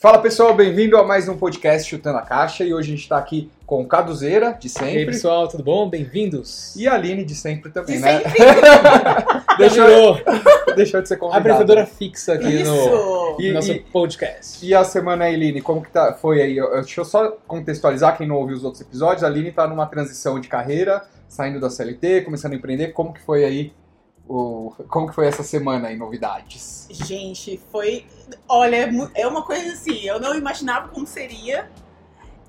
Fala pessoal, bem-vindo a mais um podcast Chutando a Caixa e hoje a gente está aqui com o Caduzeira, de E aí, sempre, pessoal, tudo bom? Bem-vindos. e a Aline, de sempre também, De né? sempre. deixou, deixou de ser a convidada. apresentadora fixa aqui no, Isso! E- no nosso e- podcast. E a semana aí, Aline, como que tá, foi aí? Eu- Deixa eu só contextualizar quem não ouviu os outros episódios. A Aline tá numa transição de carreira, saindo da CLT, começando a empreender. Como que foi aí? O, como que foi essa semana aí, novidades? Gente, foi. Olha, é é uma coisa assim, eu não imaginava como seria.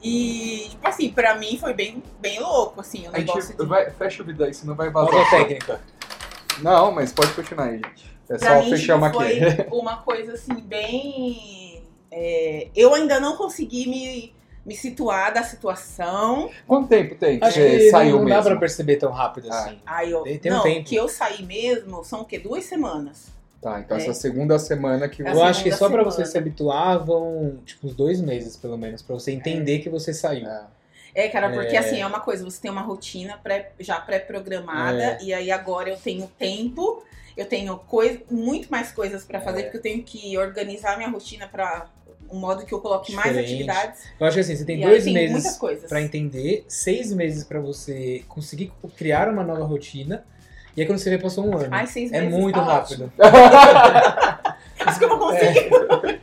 E, tipo assim, pra mim foi bem, bem louco, assim, o A gente negócio de. vai, fecha o vídeo aí, senão vai vazar. a técnica? Não, mas pode continuar aí, gente. É Pra só mim, fechamos tipo, aqui. foi uma coisa assim, bem. é, eu ainda não consegui me, me situar da situação. Quanto tempo tem que Acho você que saiu não, não dá mesmo? pra perceber tão rápido Ah. assim. Aí eu. Tem- tem um não, tempo. que eu saí mesmo são o quê? Duas semanas. Tá, então É. essa segunda semana que É Eu acho que só pra semana. você se habituar vão, tipo, uns dois meses, pelo menos, pra você entender que você saiu. É. É, cara, porque É. assim, é uma coisa, você tem uma rotina pré- já pré-programada, É. e aí agora eu tenho tempo, eu tenho coi muito mais coisas pra fazer, É. porque eu tenho que organizar minha rotina pra um modo que eu coloque mais Diferente. atividades. Eu acho que assim, você tem e dois tem meses coisas. pra entender, seis meses pra você conseguir criar uma nova rotina, e aí quando você vê, passou um ano. Ai, seis é meses, muito tá rápido. Acho que eu vou conseguir.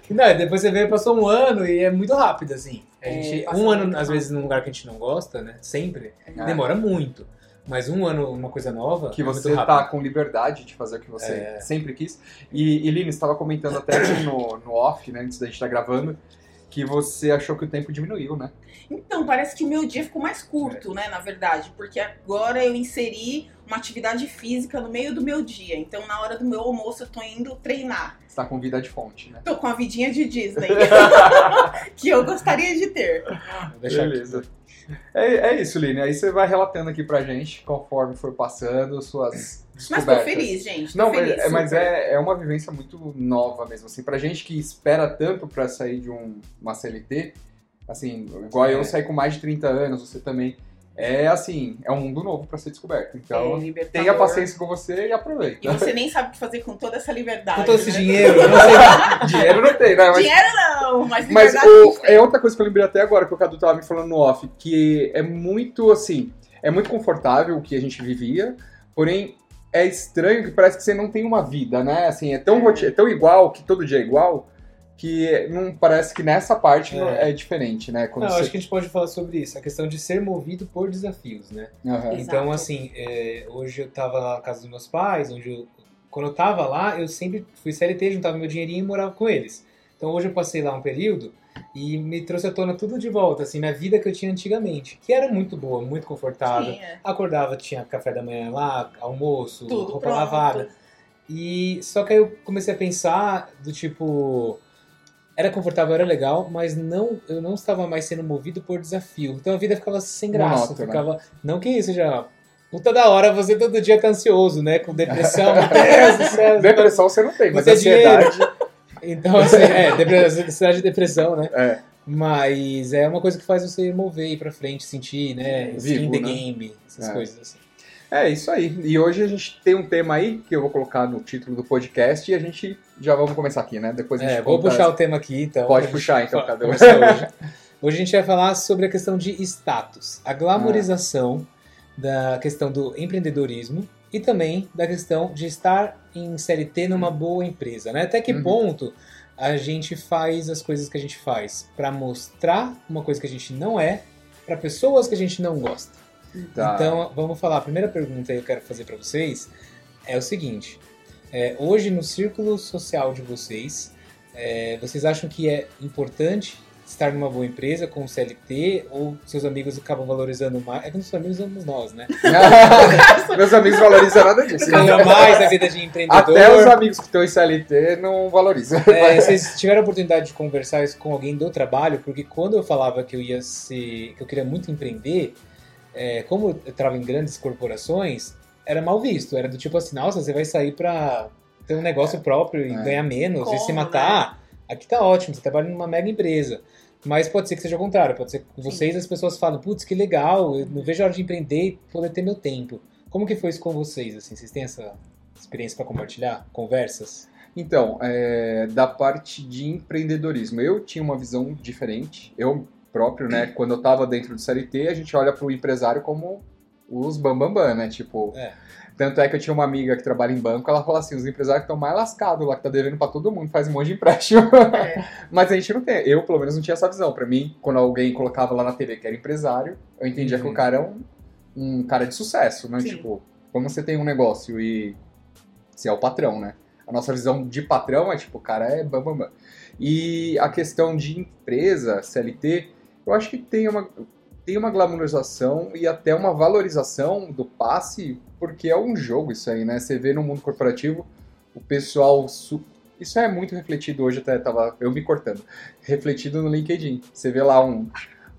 Não, depois você vê, passou um ano e é muito rápido, assim. A É, gente, passa um ano, às vezes, num lugar que a gente não gosta, né? Sempre, É. demora muito. Mas um ano, uma coisa nova, que é você tá com liberdade de fazer o que você É. sempre quis. E, e Lini, você estava comentando até aqui no, no off, né, antes da gente estar gravando, que você achou que o tempo diminuiu, né? Então, parece que o meu dia ficou mais curto, né, na verdade, porque agora eu inseri uma atividade física no meio do meu dia. Então, na hora do meu almoço, eu tô indo treinar. Você tá com vida de fonte, né? Tô com a vidinha de Disney. que eu gostaria de ter. Deixar aqui. É, é isso, Lini. Aí você vai relatando aqui pra gente, conforme for passando, suas Mas tô feliz, gente. Tô Não, mas, feliz, é, mas é, é uma vivência muito nova mesmo, assim, pra gente que espera tanto pra sair de um, uma CLT, assim, igual É. eu saí com mais de 30 anos, você também, é assim, é um mundo novo pra ser descoberto, É então libertador. tenha paciência com você e aproveita. E você nem sabe o que fazer com toda essa liberdade. Com todo esse né? dinheiro, não sei. Dinheiro não tem, né, mas... Dinheiro não, mas Mas liberdade o- é outra coisa que eu lembrei até agora que o Cadu tava me falando no off, que é muito assim, é muito confortável o que a gente vivia, porém é estranho que parece que você não tem uma vida, né? Assim, é tão, roti- é tão igual, que todo dia é igual, que não parece que nessa parte É. é, diferente, né? Quando Não, você... acho que a gente pode falar sobre isso, a questão de ser movido por desafios, né? Exato. Então, assim, é, hoje eu tava lá na casa dos meus pais, onde eu, quando eu tava lá, eu sempre fui CLT, juntava meu dinheirinho e morava com eles. Então hoje eu passei lá um período e me trouxe à tona tudo de volta, assim, minha vida que eu tinha antigamente, que era muito boa, muito confortável. É. Acordava, tinha café da manhã lá, almoço, Tudo roupa pronto. lavada. E só que aí eu comecei a pensar do tipo era confortável, era legal, mas não eu não estava mais sendo movido por desafio. Então a vida ficava sem graça, Monótona. ficava não que isso já puta da hora você todo dia tá ansioso, né, com depressão, Deus. Depressão você não tem, mas Você é ansiedade... Então assim, é, depressão, ansiedade de depressão, né? É. Mas é uma coisa que faz você mover ir pra frente, sentir, né? Vivo, Skin the né? game, essas É. coisas assim. É isso aí. E hoje a gente tem um tema aí que eu vou colocar no título do podcast e a gente já vamos começar aqui, né? Depois a gente É, vou puxar o tema aqui, então. Pode puxar, então, cadê hoje. Hoje a gente vai falar sobre a questão de status, a glamorização da questão do empreendedorismo e também da questão de estar em CLT numa boa empresa, né? Até que Uhum. ponto a gente faz as coisas que a gente faz para mostrar uma coisa que a gente não é para pessoas que a gente não gosta. Tá. Então, vamos falar. A primeira pergunta que eu quero fazer para vocês é o seguinte: é, hoje no círculo social de vocês, é, vocês acham que é importante estar numa boa empresa com o CLT ou seus amigos acabam valorizando mais? É que nossos amigos somos nós, né? Meus amigos valorizam nada disso. Ganha mais a vida de empreendedor. Até os amigos que estão em CLT não valorizam. É, vocês tiveram a oportunidade de conversar isso com alguém do trabalho, porque quando eu falava que eu ia ser, que eu queria muito empreender, é, como eu estava em grandes corporações, era mal visto. Era do tipo assim, nossa, você vai sair pra ter um negócio próprio e É. ganhar menos e se Como, matar. Aqui tá ótimo, você trabalha numa mega empresa. Mas pode ser que seja o contrário, pode ser que com vocês as pessoas falam, putz, que legal, eu não vejo a hora de empreender e poder ter meu tempo. Como que foi isso com vocês, assim? Vocês têm essa experiência para compartilhar? Conversas? Então, é, da parte de empreendedorismo, eu tinha uma visão diferente. Eu próprio, né? Quando eu tava dentro do CLT, a gente olha pro empresário como os bambambam, bam, bam, né? Tipo, É. tanto é que eu tinha uma amiga que trabalha em banco, ela fala assim, os empresários que estão mais lascados lá, que tá devendo pra todo mundo, faz um monte de empréstimo. É. Mas a gente não tem, eu pelo menos não tinha essa visão. Pra mim, quando alguém colocava lá na TV que era empresário, eu entendia que Uhum. o cara é um, um cara de sucesso, né? Sim. Tipo, como você tem um negócio e você é o patrão, né? A nossa visão de patrão é tipo, o cara é bam, bam, bam. E a questão de empresa, CLT, eu acho que tem uma, tem uma glamorização e até uma valorização do passe, porque é um jogo isso aí, né? Você vê no mundo corporativo o pessoal. Isso é muito refletido hoje, até tava eu me cortando. Refletido no LinkedIn. Você vê lá um,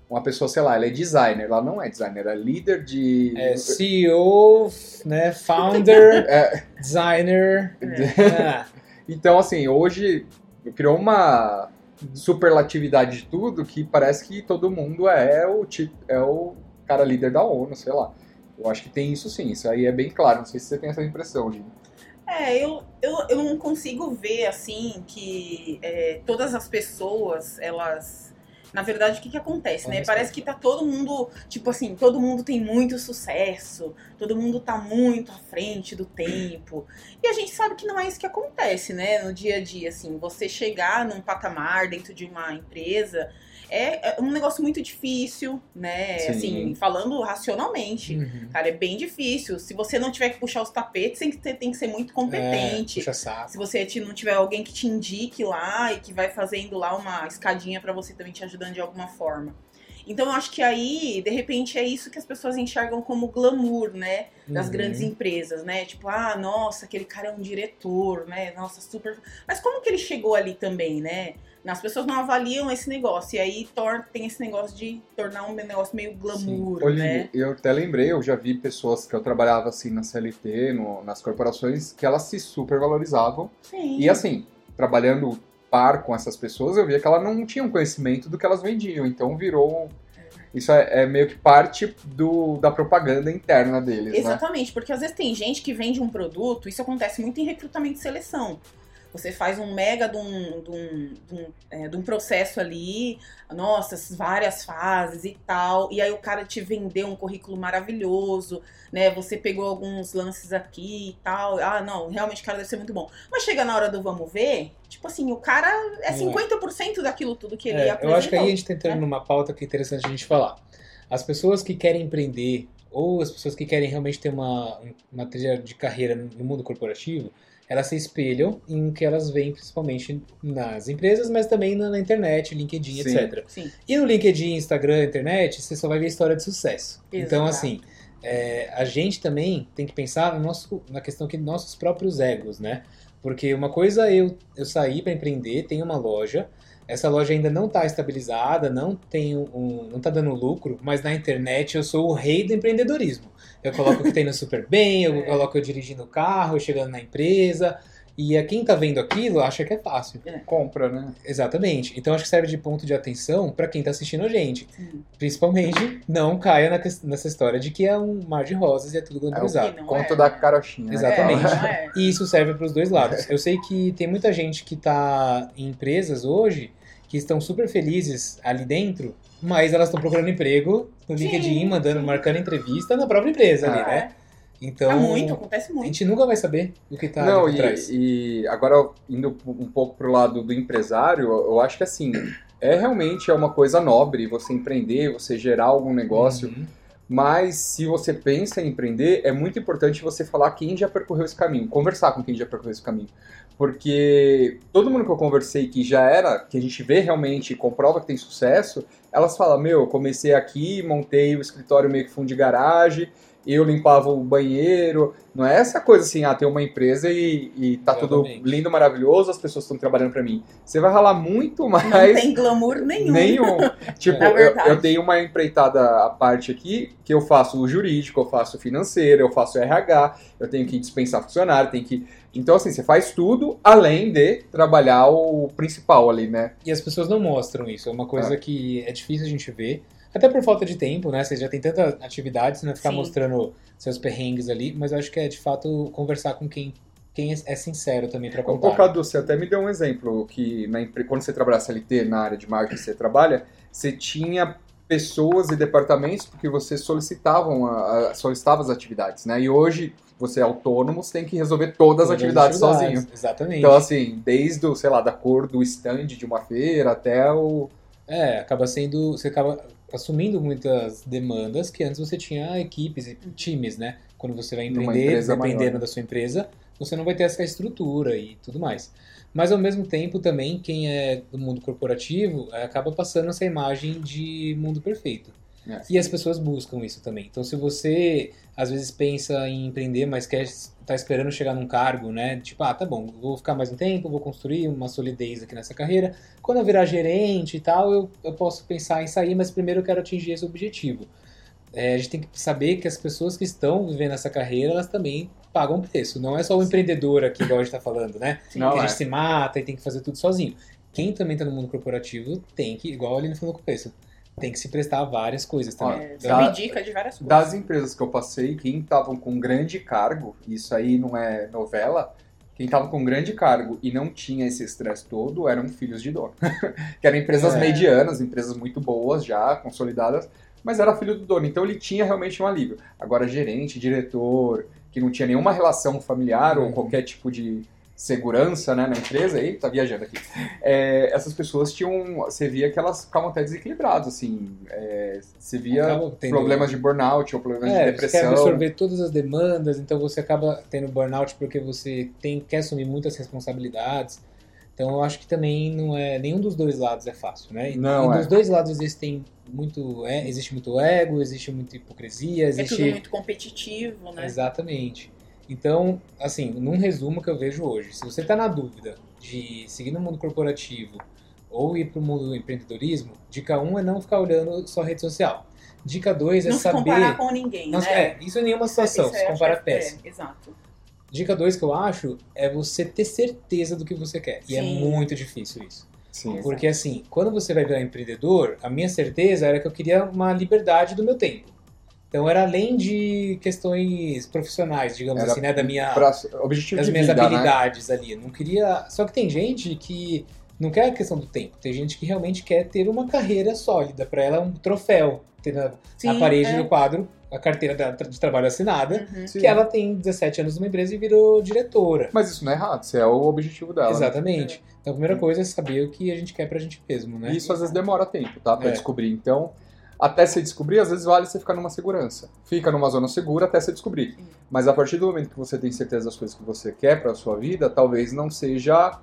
uma pessoa, sei lá, ela é designer, ela não é designer, ela é líder de. É CEO, né? Founder, É, designer. É. Então, assim, hoje criou uma superlatividade de tudo que parece que todo mundo é o tipo, é o cara líder da ONU, sei lá. Eu acho que tem isso sim, isso aí é bem claro. Não sei se você tem essa impressão, Gino. É, eu, eu, eu não consigo ver, assim, que é, todas as pessoas, elas... Na verdade, o que que acontece, né? Parece que tá todo mundo, tipo assim, todo mundo tem muito sucesso, todo mundo tá muito à frente do tempo. E a gente sabe que não é isso que acontece, né? No dia a dia, assim, você chegar num patamar dentro de uma empresa é, é um negócio muito difícil, né? Sim. Assim, falando racionalmente. uhum. Cara, é bem difícil. Se você não tiver que puxar os tapetes, tem que, ter- tem que ser muito competente. É. Se você não tiver alguém que te indique lá e que vai fazendo lá uma escadinha pra você também te ajudando de alguma forma. Então eu acho que aí, de repente, é isso que as pessoas enxergam como glamour, né? Das Uhum. grandes empresas, né? Tipo, ah, nossa, aquele cara é um diretor, né? Nossa, super. Mas como que ele chegou ali também, né? As pessoas não avaliam esse negócio. E aí tor- tem esse negócio de tornar um negócio meio glamour, né? eu até lembrei, eu já vi pessoas que eu trabalhava assim na CLT, no- nas corporações, que elas se supervalorizavam. Sim. E assim, trabalhando par com essas pessoas, eu via que elas não tinham conhecimento do que elas vendiam. Então virou. Isso é, é meio que parte do, da propaganda interna deles, né? Exatamente, porque às vezes tem gente que vende um produto, isso acontece muito em recrutamento e seleção. Você faz um mega de um, de um, de um, é, de um processo ali, nossa, várias fases e tal, e aí o cara te vendeu um currículo maravilhoso, né? Você pegou alguns lances aqui e tal. Ah, não, realmente o cara deve ser muito bom. Mas chega na hora do vamos ver, tipo assim, o cara é Não 50% daquilo tudo que ele É, apresentou. eu acho que aí a gente tá entrando né? numa pauta que é interessante a gente falar. As pessoas que querem empreender ou as pessoas que querem realmente ter uma, uma trilha de carreira no mundo corporativo, elas se espelham em o que elas veem principalmente nas empresas, mas também na, na internet, LinkedIn, Sim. etc. Sim, E no LinkedIn, Instagram, internet, você só vai ver história de sucesso. Então, Exato. assim, é, a gente também tem que pensar no nosso, na questão que nossos próprios egos, né? Porque uma coisa é eu, eu sair para empreender, tenho uma loja, essa loja ainda não está estabilizada, não tem um, não tá dando lucro, mas na internet eu sou o rei do empreendedorismo. Eu coloco o que tem no super bem, eu É. coloco eu dirigindo o carro, eu chegando na empresa, e a quem tá vendo aquilo acha que é fácil. Compra, né? Exatamente. Então acho que serve de ponto de atenção para quem tá assistindo a gente. sim. Principalmente, não caia na nessa história de que é um mar de rosas e é tudo glamorizado. Não Conto é, da carochinha. né? Exatamente. É, é. E isso serve para os dois lados. Eu sei que tem muita gente que está em empresas hoje que estão super felizes ali dentro, mas elas estão procurando emprego no Sim, LinkedIn, mandando, sim. marcando entrevista na própria empresa ali, Ah, né? Então, Tá muito, acontece a muito. gente nunca vai saber o que tá Não, ali por trás. e, e agora indo um pouco pro lado do empresário, eu acho que assim, é realmente é uma coisa nobre você empreender, você gerar algum negócio, Uhum. Mas se você pensa em empreender, é muito importante você falar quem já percorreu esse caminho, conversar com quem já percorreu esse caminho. Porque todo mundo que eu conversei que já era, que a gente vê realmente comprova que tem sucesso, elas falam, meu, eu comecei aqui, montei o escritório meio que fundo de garagem, eu limpava o banheiro. Não é essa coisa assim, ah, tem uma empresa e, e tá tudo lindo, maravilhoso, as pessoas estão trabalhando pra mim. Você vai ralar muito Não mais. tem glamour nenhum. Nenhum. Tipo, eu, eu tenho uma empreitada à parte aqui, que eu faço o jurídico, eu faço o financeiro, eu faço o RH, eu tenho que dispensar funcionário, tem que. Então, assim, você faz tudo além de trabalhar o principal ali, né? E as pessoas não mostram isso. É uma coisa Ah. que é difícil a gente ver. Até por falta de tempo, né? Você já tem tanta atividade, você não vai ficar Sim. mostrando seus perrengues ali, mas eu acho que é de fato conversar com quem quem é é sincero também para contar. Cadu, você até me deu um exemplo que na quando você trabalha CLT na área de marketing que você trabalha, você tinha pessoas e departamentos porque você solicitavam a, a- solicitava as atividades, né? E hoje você é autônomo, você tem que resolver todas as atividades sozinho. Exatamente. Então, assim, desde o, sei lá, da cor do stand de uma feira até o. É, acaba sendo. Você acaba assumindo muitas demandas que antes você tinha equipes e times, né? Quando você vai empreender, dependendo maior. da sua empresa, você não vai ter essa estrutura e tudo mais. Mas ao mesmo tempo também, quem é do mundo corporativo acaba passando essa imagem de mundo perfeito. É. E as pessoas buscam isso também. Então, se você às vezes pensa em empreender, mas quer tá esperando chegar num cargo, né? Tipo, ah, tá bom, vou ficar mais um tempo, vou construir uma solidez aqui nessa carreira. Quando eu virar gerente e tal, eu, eu posso pensar em sair, mas primeiro eu quero atingir esse objetivo. É, a gente tem que saber que as pessoas que estão vivendo essa carreira, elas também pagam preço. Não é só o empreendedor aqui, igual a gente tá falando, né? Não, que a é. gente se mata e tem que fazer tudo sozinho. Quem também tá no mundo corporativo tem que, igual a Aline falou no começo, tem que se prestar a várias coisas também. É, me dica de várias coisas. Das empresas que eu passei, quem estavam com grande cargo, isso aí não é novela, quem estava com grande cargo e não tinha esse estresse todo eram filhos de dono. que eram empresas É. medianas, empresas muito boas já, consolidadas, mas era filho do dono, então ele tinha realmente um alívio. Agora, gerente, diretor, que não tinha nenhuma relação familiar ou Uhum. qualquer tipo de segurança né, na empresa, aí tá viajando aqui. É, essas pessoas tinham. Você via que elas ficavam até desequilibradas, assim. é, você via tendo- problemas de burnout ou problemas de É, você quer depressão. absorver todas as demandas, então você acaba tendo burnout porque você tem, quer assumir muitas responsabilidades. Então eu acho que também não é. Nenhum dos dois lados é fácil, né? E, Não, e é. dos dois lados existem muito. É, existe muito ego, existe muita hipocrisia, É existe. tudo muito competitivo, né? Exatamente. Então, assim, num resumo que eu vejo hoje, se você está na dúvida de seguir no mundo corporativo ou ir para o mundo do empreendedorismo, dica 1 um é não ficar olhando só rede social. Dica 2 é Não se saber. comparar com ninguém, Não- né? é, isso em nenhuma situação, Isso se comparar é- péssimo. é, exato. Dica 2 que eu acho é você ter certeza do que você quer. E é Sim. muito difícil isso. Sim. Exato. Porque assim, quando você vai virar empreendedor, a minha certeza era que eu queria uma liberdade do meu tempo. Então era além de questões profissionais, digamos Era assim, né, da minha Pra, objetivo das de minhas vida, né? habilidades ali. Eu Não queria. Só que tem gente que não quer a questão do tempo. Tem gente que realmente quer ter uma carreira sólida. Pra ela é um troféu ter na, na Sim, parede é. do quadro a carteira de trabalho assinada. Uhum. Sim. Que ela tem 17 anos numa empresa e virou diretora. Mas isso não é errado, isso é o objetivo dela. né? Exatamente. Então a primeira coisa é saber o que a gente quer pra gente mesmo, né? E isso às vezes demora tempo, tá? Pra É. descobrir. Então, até você descobrir, às vezes vale você ficar numa segurança. Fica numa zona segura até você descobrir. Mas a partir do momento que você tem certeza das coisas que você quer pra sua vida, talvez não seja.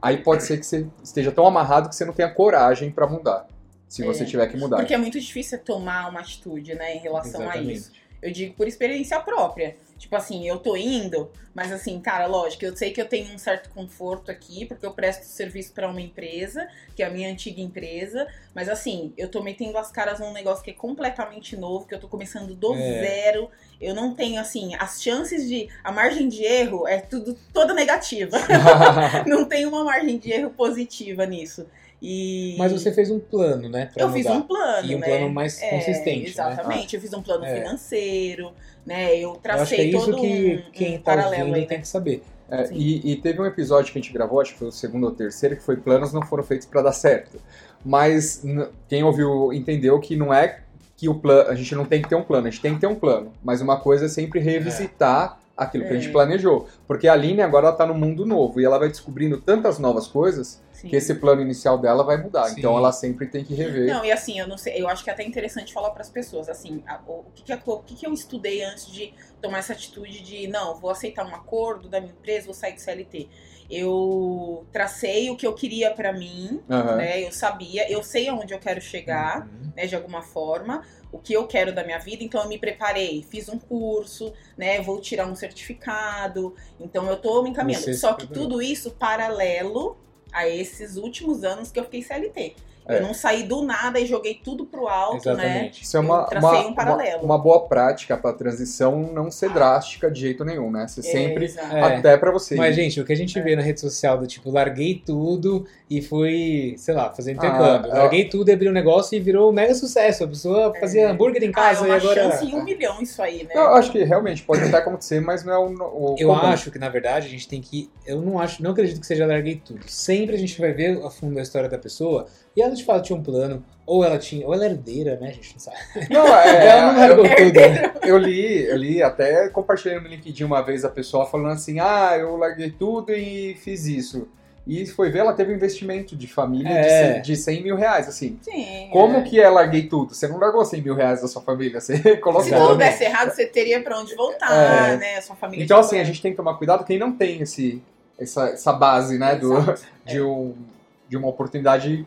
Aí pode ser que você esteja tão amarrado que você não tenha coragem pra mudar. Se você É. tiver que mudar. Porque é muito difícil tomar uma atitude, né, em relação a Exatamente. isso. Eu digo por experiência própria. Tipo assim, eu tô indo, mas assim, cara, lógico, eu sei que eu tenho um certo conforto aqui, porque eu presto serviço pra uma empresa, que é a minha antiga empresa, mas assim, eu tô metendo as caras num negócio que é completamente novo, que eu tô começando do É. zero. Eu não tenho, assim, as chances de. A margem de erro é tudo toda negativa. não tem uma margem de erro positiva nisso. E. Mas você fez um plano, né? Eu mudar. fiz um plano, E um né? plano mais É, consistente, né? Exatamente, eu fiz um plano É. financeiro, né? Eu Eu acho que tracei é isso todo que um, quem um tá paralelo ouvindo aí, tem né? que saber. É, e, e teve um episódio que a gente gravou, acho que foi o segundo ou terceiro, que foi planos não foram feitos pra dar certo. Mas quem ouviu entendeu que não é que o plano, a gente não tem que ter um plano, a gente tem que ter um plano. Mas uma coisa é sempre revisitar aquilo que a gente É. planejou. Porque a Aline agora ela tá no mundo novo e ela vai descobrindo tantas novas coisas Sim. que esse plano inicial dela vai mudar. Sim. Então ela sempre tem que rever. Não, e assim, eu não sei, eu acho que é até interessante falar para as pessoas, assim, a- o, o que, que, eu- o que, que eu estudei antes de tomar essa atitude de, não, vou aceitar um acordo da minha empresa, vou sair do CLT. Eu tracei o que eu queria para mim, Aham. né? Eu sabia, eu sei aonde eu quero chegar. Uhum. né, de alguma forma, o que eu quero da minha vida, então eu me preparei, fiz um curso, né, vou tirar um certificado, então eu tô me encaminhando. Só que tudo isso paralelo a esses últimos anos que eu fiquei CLT. É. Eu não saí do nada e joguei tudo pro alto, né? Exatamente. Isso é uma, uma, um paralelo. uma, uma boa prática pra transição não ser drástica de jeito nenhum, né? Você É, sempre. É. até pra você. Mas, gente, o que a gente É. vê na rede social do tipo, larguei tudo e fui, sei lá, fazer Ah, intercâmbio. eu- larguei tudo e abri um negócio e virou um mega sucesso. A pessoa fazia hambúrguer em Ah, é casa e uma agora. chance em um milhão isso aí, né? Não, eu acho que realmente pode até acontecer, mas não é o, o Eu comum. acho que, na verdade, a gente tem que. Eu não acho, não acredito que seja larguei tudo. Sempre a gente vai ver a fundo a história da pessoa e ela de fato tinha um plano, ou ela tinha, ou ela era herdeira, né? A gente não sabe. Não, é, ela não largou eu, tudo. né? eu li, eu li, até compartilhei no LinkedIn uma vez a pessoa falando assim, ah, eu larguei tudo e fiz isso. E foi ver, ela teve um investimento de família de É. 100 de 100 mil reais, assim. Sim. Como é. que é larguei tudo? Você não largou 100 mil reais da sua família, você colocou. Se tudo desse errado, você teria pra onde voltar, É. né? Sua família Então, assim, a gente tem que tomar cuidado quem não tem esse, essa, essa base, né, do, Exato. de, um, de uma oportunidade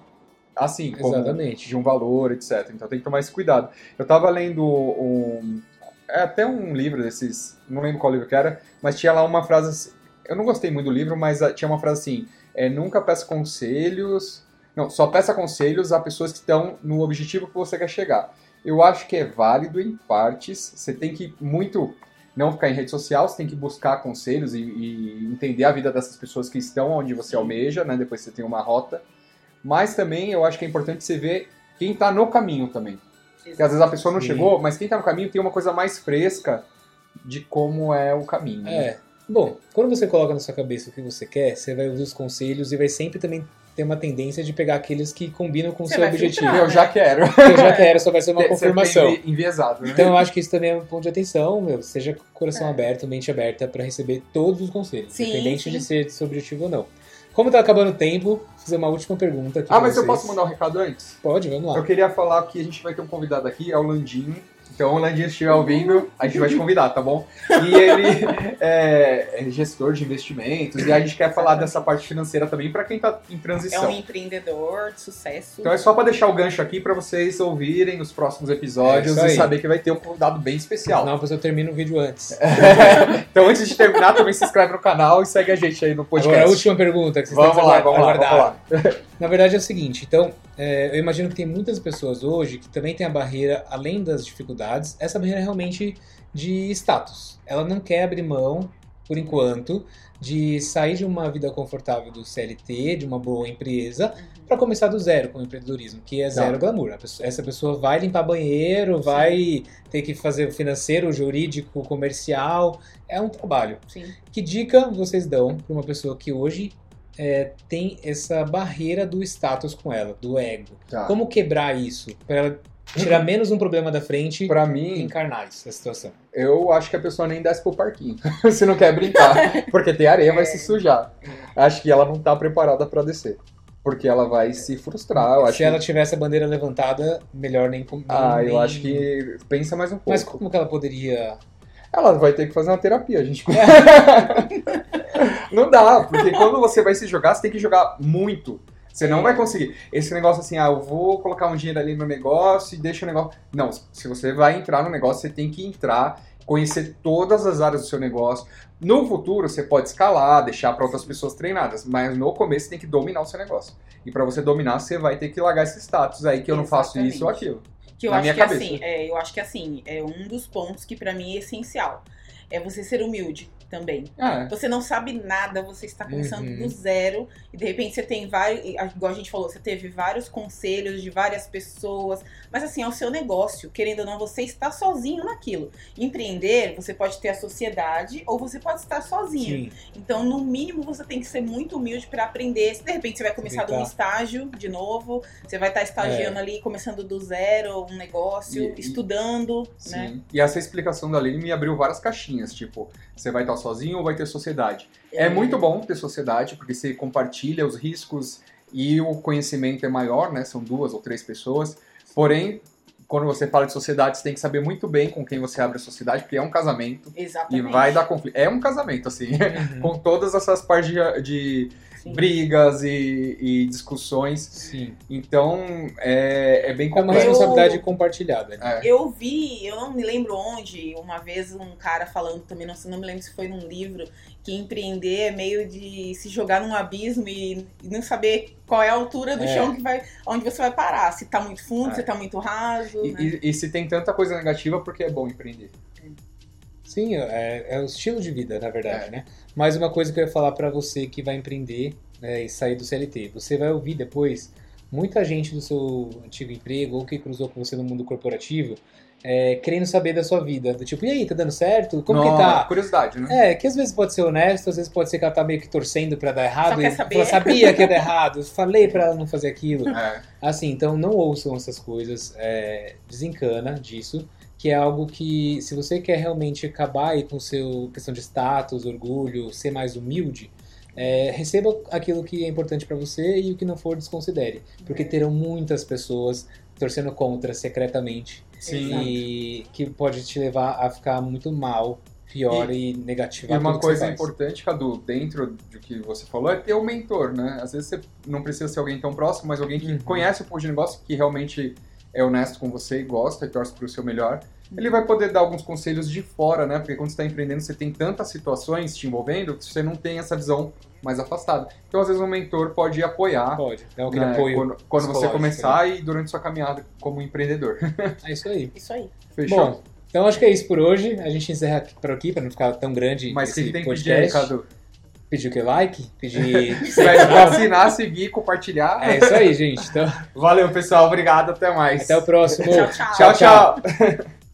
assim, como Exatamente. de um valor, etc. Então tem que tomar esse cuidado. Eu tava lendo um. É até um livro desses. Não lembro qual livro que era, mas tinha lá uma frase. assim- Eu não gostei muito do livro, mas ah, tinha uma frase assim: é, nunca peça conselhos. Não, só peça conselhos a pessoas que estão no objetivo que você quer chegar. Eu acho que é válido em partes. Você tem que muito não ficar em rede social, você tem que buscar conselhos e, e entender a vida dessas pessoas que estão onde você almeja, né? Depois você tem uma rota. Mas também eu acho que é importante você ver quem está no caminho também. Porque às vezes a pessoa não Sim. chegou, mas quem está no caminho tem uma coisa mais fresca de como é o caminho. né? É. Bom, quando você coloca na sua cabeça o que você quer, você vai ouvir os conselhos e vai sempre também ter uma tendência de pegar aqueles que combinam com o seu objetivo. filtrar. Eu já quero. Eu já quero, só vai ser uma Você confirmação. fica Enviesado, né? Então eu acho que isso também é um ponto de atenção, meu. Seja com o coração É. aberto, mente aberta para receber todos os conselhos, Sim, independente sim. de ser seu objetivo ou não. Como tá acabando o tempo, vou fazer uma última pergunta aqui ah, pra mas eu vocês. posso mandar um recado antes? Pode, vamos lá. Eu queria falar que a gente vai ter um convidado aqui, é o Landinho. Então, o Landinho, se estiver ouvindo, a gente vai te convidar, tá bom? E ele é, é gestor de investimentos e a gente quer falar dessa parte financeira também para quem tá em É transição. um empreendedor de sucesso. Então é só para deixar o gancho aqui para vocês ouvirem os próximos episódios É e saber que vai ter um convidado bem especial. Não, depois eu termino o vídeo antes. então antes de terminar, também se inscreve no canal e segue a gente aí no podcast. Agora, a última pergunta que vocês Vamos têm que lá, vamos lá, aguardar. vamos lá. Na verdade é o seguinte, então, é, eu imagino que tem muitas pessoas hoje que também tem a barreira, além das dificuldades, essa barreira realmente de status. Ela não quer abrir mão, por enquanto, de sair de uma vida confortável do CLT, de uma boa empresa, Uhum. para começar do zero com o empreendedorismo, que é zero Tá. glamour. Pessoa- essa pessoa vai limpar banheiro, vai ter que fazer o financeiro, o jurídico, o comercial. É um trabalho. Sim. Que dica vocês dão para uma pessoa que hoje é, tem essa barreira do status com ela, do ego? Tá. Como quebrar isso? Para ela tirar menos um problema da frente Pra e mim, encarnar essa situação. eu acho que a pessoa nem desce pro parquinho, se não quer brincar, porque tem areia, vai se sujar. Acho que ela não tá preparada para descer, porque ela vai se frustrar. Se ela tivesse a bandeira levantada, melhor nem... nem Ah, eu nem- acho que pensa mais um pouco. Mas como que ela poderia... Ela vai ter que fazer uma terapia, gente. não dá, porque quando você vai se jogar, você tem que jogar muito. Você não vai conseguir. Esse negócio assim, ah, eu vou colocar um dinheiro ali no negócio e deixa o negócio. Não, se você vai entrar no negócio, você tem que entrar, conhecer todas as áreas do seu negócio. No futuro, você pode escalar, deixar para outras pessoas treinadas, mas no começo você tem que dominar o seu negócio. E para você dominar, você vai ter que largar esse status aí que eu não faço Exatamente. isso ou aquilo. Que eu Na acho minha que cabeça. assim, é, eu acho que assim, é um dos pontos que pra mim é essencial. É você ser humilde também. É. Você não sabe nada, você está começando Uhum. do zero e de repente você tem vários, igual a gente falou, você teve vários conselhos de várias pessoas, mas assim, é o seu negócio, querendo ou não, você está sozinho naquilo. Empreender, você pode ter a sociedade ou você pode estar sozinho. Sim, Então, no mínimo, você tem que ser muito humilde para aprender. Se de repente você vai começar de um estágio de novo, você vai estar estagiando ali, começando do zero, um negócio, E- e- estudando, Sim. né? E essa explicação da lei me abriu várias caixinhas, tipo, você vai estar sozinho ou vai ter sociedade. É muito bom ter sociedade, porque você compartilha os riscos e o conhecimento é maior, né? São duas ou três pessoas. Porém, quando você fala de sociedade, você tem que saber muito bem com quem você abre a sociedade, porque é um casamento e Exatamente. vai dar conflito. É um casamento, assim, Uhum. com todas essas partes de, de, Sim. brigas e, e discussões. Sim. Então, é, é bem É uma complexo. responsabilidade compartilhada. É. Eu vi, eu não me lembro onde, uma vez um cara falando também, não, sei, não me lembro se foi num livro, que empreender é meio de se jogar num abismo e, e não saber qual é a altura do É. chão que vai, onde você vai parar. Se tá muito fundo, É. se tá muito raso. E, né? e- e se tem tanta coisa negativa, porque é bom empreender. Sim, é, é o estilo de vida, na verdade, É. né? Mais uma coisa que eu ia falar pra você que vai empreender né, e sair do CLT. Você vai ouvir depois muita gente do seu antigo emprego ou que cruzou com você no mundo corporativo é, querendo saber da sua vida. Do tipo, e aí, tá dando certo? Como que tá? Curiosidade, né? É, que às vezes pode ser honesto, às vezes pode ser que ela tá meio que torcendo pra dar errado. Só quer e saber. Ela sabia que ia dar errado, falei pra ela não fazer aquilo. É. Assim, então não ouçam essas coisas, é, desencana disso, que é algo que, se você quer realmente acabar aí com seu questão de status, orgulho, ser mais humilde, é, receba aquilo que é importante pra você e o que não for, desconsidere. Porque terão muitas pessoas torcendo contra secretamente Sim. e que pode te levar a ficar muito mal, pior e, E negativar uma tudo que coisa importante, Cadu, dentro do que você falou, é ter um mentor, né? Às vezes você não precisa ser alguém tão próximo, mas alguém que Uhum. conhece o ponto de negócio, que realmente é honesto com você e gosta e torce pro seu melhor. Ele vai poder dar alguns conselhos de fora, né? Porque quando você está empreendendo, você tem tantas situações te envolvendo que você não tem essa visão mais afastada. Então, às vezes, um mentor pode apoiar Pode, dá aquele né, apoio. quando, quando você começar e durante sua caminhada como empreendedor. É isso aí. Isso aí. Fechou? Bom, então acho que é isso por hoje. A gente encerra aqui- por aqui para não ficar tão grande mas esse que tem que pedir podcast. Cadu? Pedir o que? Like? Pedir. Assinar, seguir, compartilhar. é isso aí, gente. Então, Valeu, pessoal. Obrigado. Até mais. até o próximo. Tchau, tchau. Tchau, tchau.